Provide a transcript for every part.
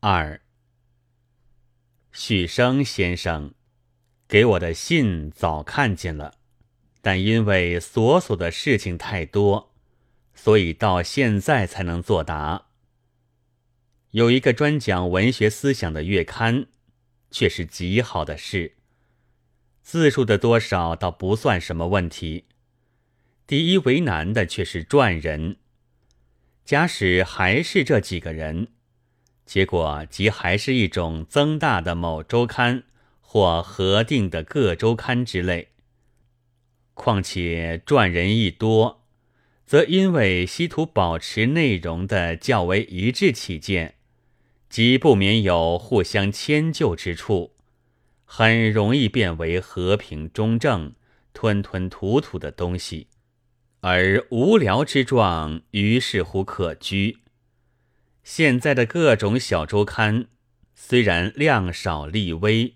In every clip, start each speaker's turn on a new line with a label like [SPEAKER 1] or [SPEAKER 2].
[SPEAKER 1] 二，许生先生给我的信早看见了，但因为所属的事情太多，所以到现在才能作答。有一个专讲文学思想的月刊，却是极好的事。字数的多少倒不算什么问题，第一为难的却是撰人。假使还是这几个人。结果即还是一种增大的某周刊或核定的各周刊之类。况且撰人一多，则因为希图保持内容的较为一致起见，即不免有互相迁就之处，很容易变为和平中正、吞吞吐吐的东西，而无聊之状于是乎可居。现在的各种小周刊，虽然量少力微，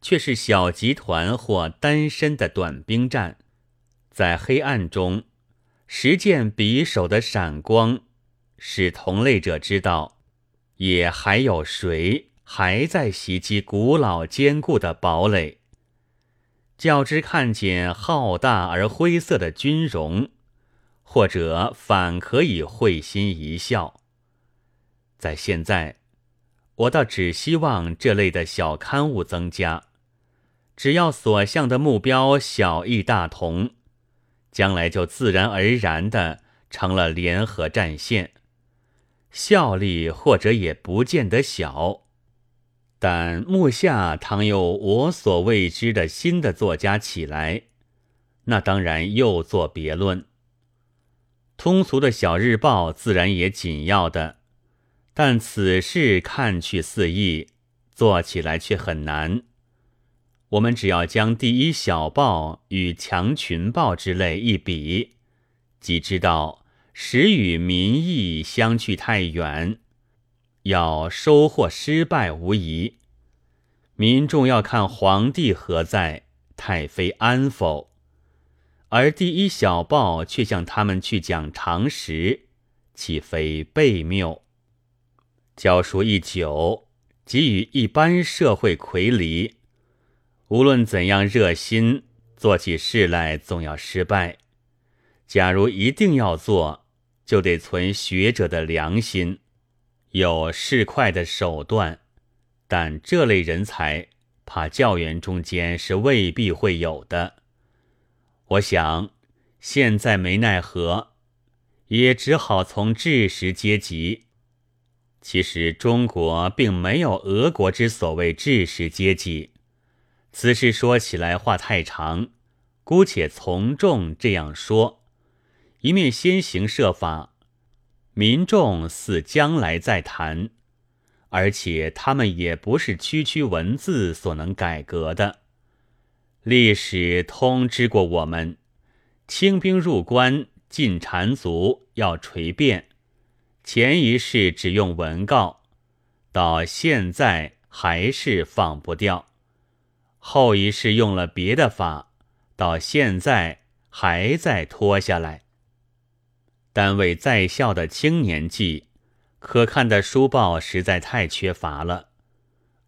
[SPEAKER 1] 却是小集团或单身的短兵战，在黑暗中实践匕首的闪光，使同类者知道，也还有谁还在袭击古老坚固的堡垒。较之看见浩大而灰色的军容，或者反可以会心一笑。在现在，我倒只希望这类的小刊物增加。只要所向的目标小异大同，将来就自然而然的成了联合战线，效力或者也不见得小。但目下倘有我所未知的新的作家起来，那当然又作别论。通俗的小日报自然也紧要的。但此事看去似易，做起来却很难。我们只要将第一小报与强群报之类一比，即知道实与民意相去太远，要收获失败无疑。民众要看皇帝何在，太妃安否，而第一小报却向他们去讲常识，岂非悖谬？教书一久，即与一般社会괴离。无论怎样热心，做起事来总要失败。假如一定要做，就得存学者的良心，有市侩的手段。但这类人才，怕教员中间是未必会有的。我想，现在没奈何，也只好从知识阶级。其实中国并没有俄国之所谓知识阶级，此事说起来话太长，姑且从众这样说：一面先行设法，民众似将来再谈，而且他们也不是区区文字所能改革的。历史通知过我们，清兵入关，进缠足，要锤变。前一世只用文告，到现在还是放不掉；后一世用了别的法，到现在还在拖下来。单位在校的青年季，可看的书报实在太缺乏了。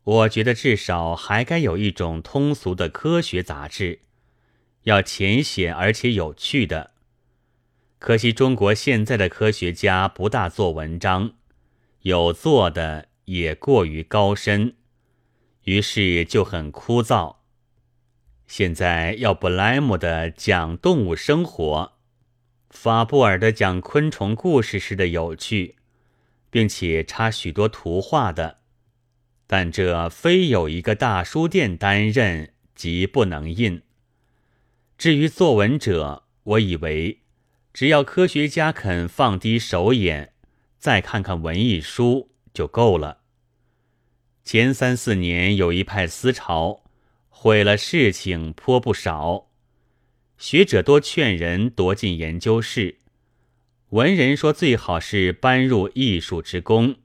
[SPEAKER 1] 我觉得至少还该有一种通俗的科学杂志，要浅显而且有趣的。可惜中国现在的科学家不大做文章，有做的也过于高深，于是就很枯燥。现在要布莱姆的讲动物生活，法布尔的讲昆虫故事时的有趣，并且插许多图画的，但这非有一个大书店担任，即不能印。至于作文者，我以为。只要科学家肯放低手眼，再看看文艺书就够了。前三四年有一派思潮，毁了事情颇不少。学者多劝人夺进研究室，文人说最好是搬入艺术之宫。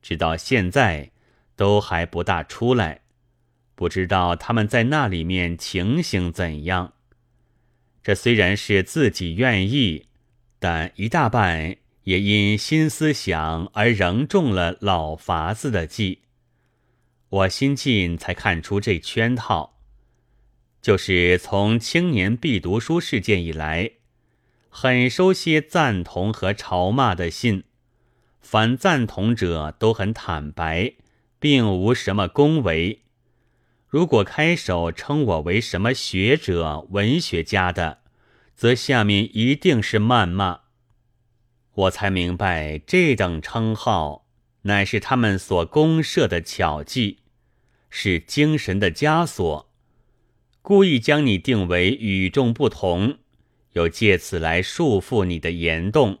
[SPEAKER 1] 直到现在都还不大出来，不知道他们在那里面情形怎样。这虽然是自己愿意，但一大半也因新思想而仍中了老法子的计。我新近才看出这圈套，就是从青年必读书事件以来，很收些赞同和嘲骂的信，凡赞同者都很坦白，并无什么恭维。如果开首称我为什么学者、文学家的，则下面一定是谩骂。我才明白，这等称号乃是他们所公设的巧计，是精神的枷锁，故意将你定为与众不同，又借此来束缚你的言动，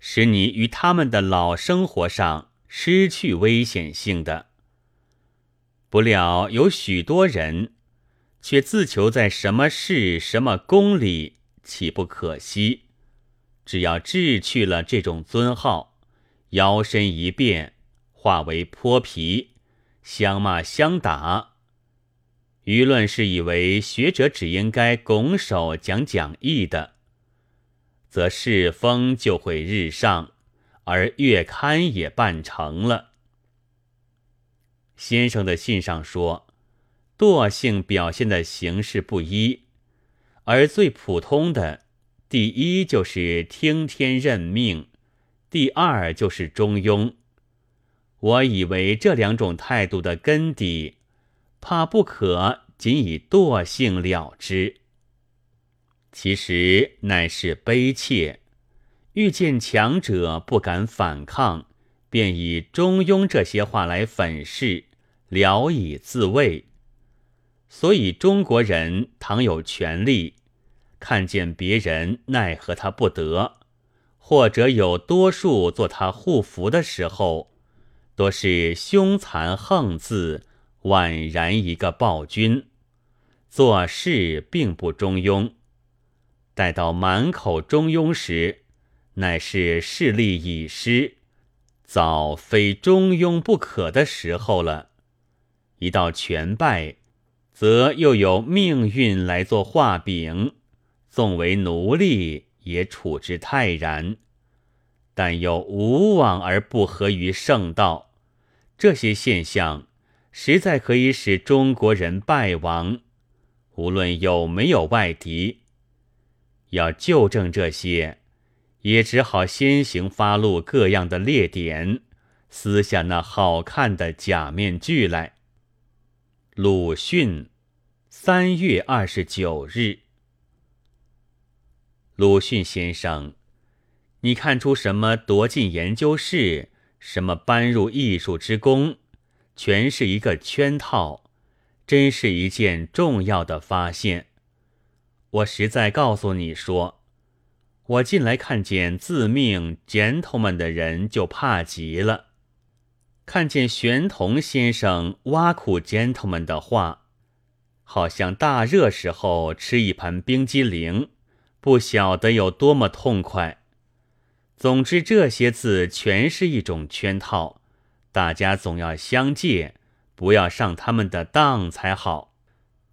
[SPEAKER 1] 使你于他们的老生活上失去危险性的。不料有许多人，却自求在什么事、什么公里，岂不可惜？只要掷去了这种尊号，摇身一变，化为泼皮，相骂相打。舆论是以为学者只应该拱手讲讲义的，则世风就会日上，而月刊也办成了。先生的信上说，惰性表现的形式不一，而最普通的，第一就是听天任命，第二就是中庸。我以为这两种态度的根底，怕不可仅以惰性了之。其实乃是悲切，遇见强者不敢反抗，便以中庸这些话来粉饰。聊以自慰，所以中国人倘有权利，看见别人奈何他不得，或者有多数做他护符的时候，多是凶残横字，宛然一个暴君，做事并不中庸。待到满口中庸时，乃是势力已失，早非中庸不可的时候了。一到全败，则又有命运来做画饼，纵为奴隶也处之泰然。但又无往而不合于圣道，这些现象实在可以使中国人败亡。无论有没有外敌，要纠正这些，也只好先行发露各样的劣点，撕下那好看的假面具来。鲁迅，三月二十九日。鲁迅先生，你看出什么？夺进研究室，什么搬入艺术之宫，全是一个圈套，真是一件重要的发现。我实在告诉你说，我进来看见自命 gentleman 的人就怕极了。看见玄同先生挖苦 gentleman 的话，好像大热时候吃一盘冰激凌，不晓得有多么痛快。总之，这些字全是一种圈套，大家总要相戒，不要上他们的当才好。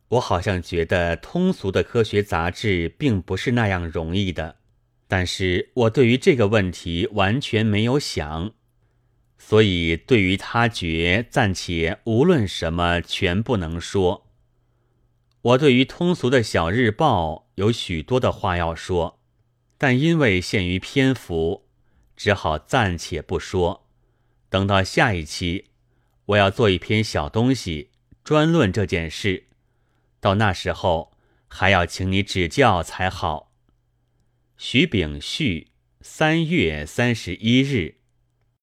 [SPEAKER 1] 我好像觉得通俗的科学杂志并不是那样容易的，但是我对于这个问题完全没有想。所以，对于他觉暂且无论什么全不能说。我对于通俗的小日报有许多的话要说，但因为限于篇幅，只好暂且不说。等到下一期，我要做一篇小东西，专论这件事。到那时候，还要请你指教才好。徐秉旭，三月三十一日。